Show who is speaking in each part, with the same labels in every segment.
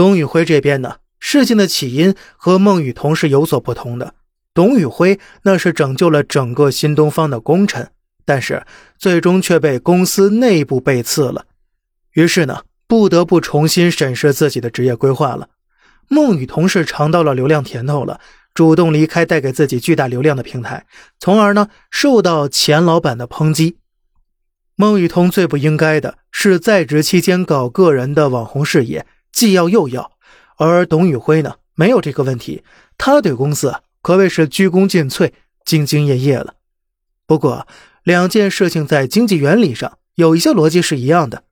Speaker 1: 董宇辉这边呢，事情的起因和孟雨桐是有所不同的。董宇辉那是拯救了整个新东方的功臣，但是最终却被公司内部背刺了，于是呢，不得不重新审视自己的职业规划了。孟雨桐是尝到了流量甜头了，主动离开带给自己巨大流量的平台，从而呢受到钱老板的抨击。孟雨桐最不应该的是在职期间搞个人的网红事业，既要又要。而董宇辉呢，没有这个问题，他对公司可谓是鞠躬尽瘁、兢兢业业了。不过，两件事情在经济原理上有一些逻辑是一样的。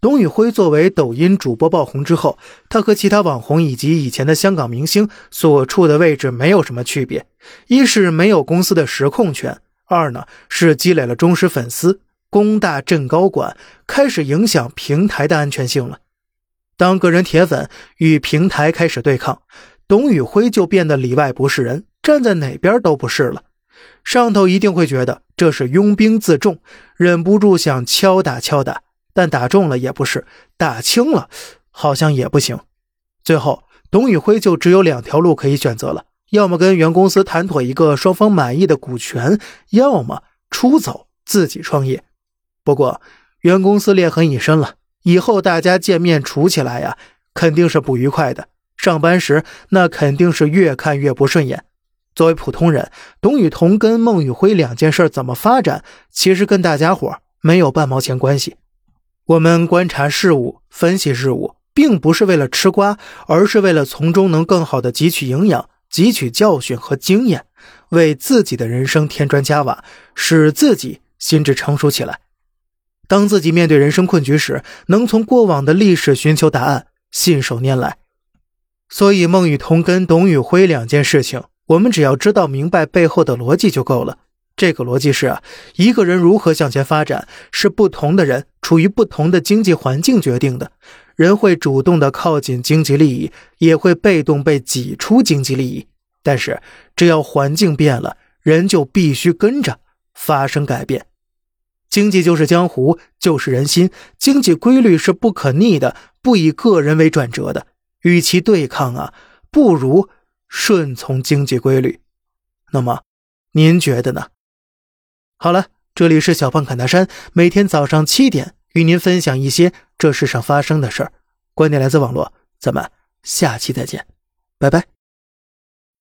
Speaker 1: 董宇辉作为抖音主播爆红之后，他和其他网红以及以前的香港明星所处的位置没有什么区别：一是没有公司的实控权，二呢是积累了忠实粉丝，功大震高管，开始影响平台的安全性了。当个人铁粉与平台开始对抗，董宇辉就变得里外不是人，站在哪边都不是了。上头一定会觉得这是拥兵自重，忍不住想敲打敲打。但打中了也不是，打轻了好像也不行。最后，董宇辉就只有两条路可以选择了：要么跟原公司谈妥一个双方满意的股权，要么出走自己创业。不过，原公司裂痕已深了，以后大家见面处起来呀，肯定是不愉快的。上班时那肯定是越看越不顺眼。作为普通人，董雨桐跟孟宇辉两件事怎么发展，其实跟大家伙没有半毛钱关系。我们观察事物、分析事物，并不是为了吃瓜，而是为了从中能更好的汲取营养、汲取教训和经验，为自己的人生添砖加瓦，使自己心智成熟起来。当自己面对人生困局时，能从过往的历史寻求答案，信手拈来。所以，孟雨桐跟董宇辉两件事情，我们只要知道明白背后的逻辑就够了。这个逻辑是啊，一个人如何向前发展，是不同的人处于不同的经济环境决定的。人会主动的靠近经济利益，也会被动被挤出经济利益。但是，只要环境变了，人就必须跟着发生改变。经济就是江湖，就是人心。经济规律是不可逆的，不以个人为转折的。与其对抗啊，不如顺从经济规律。那么，您觉得呢？好了，这里是小胖侃大山，每天早上七点与您分享一些这世上发生的事儿。观点来自网络，咱们下期再见，拜拜。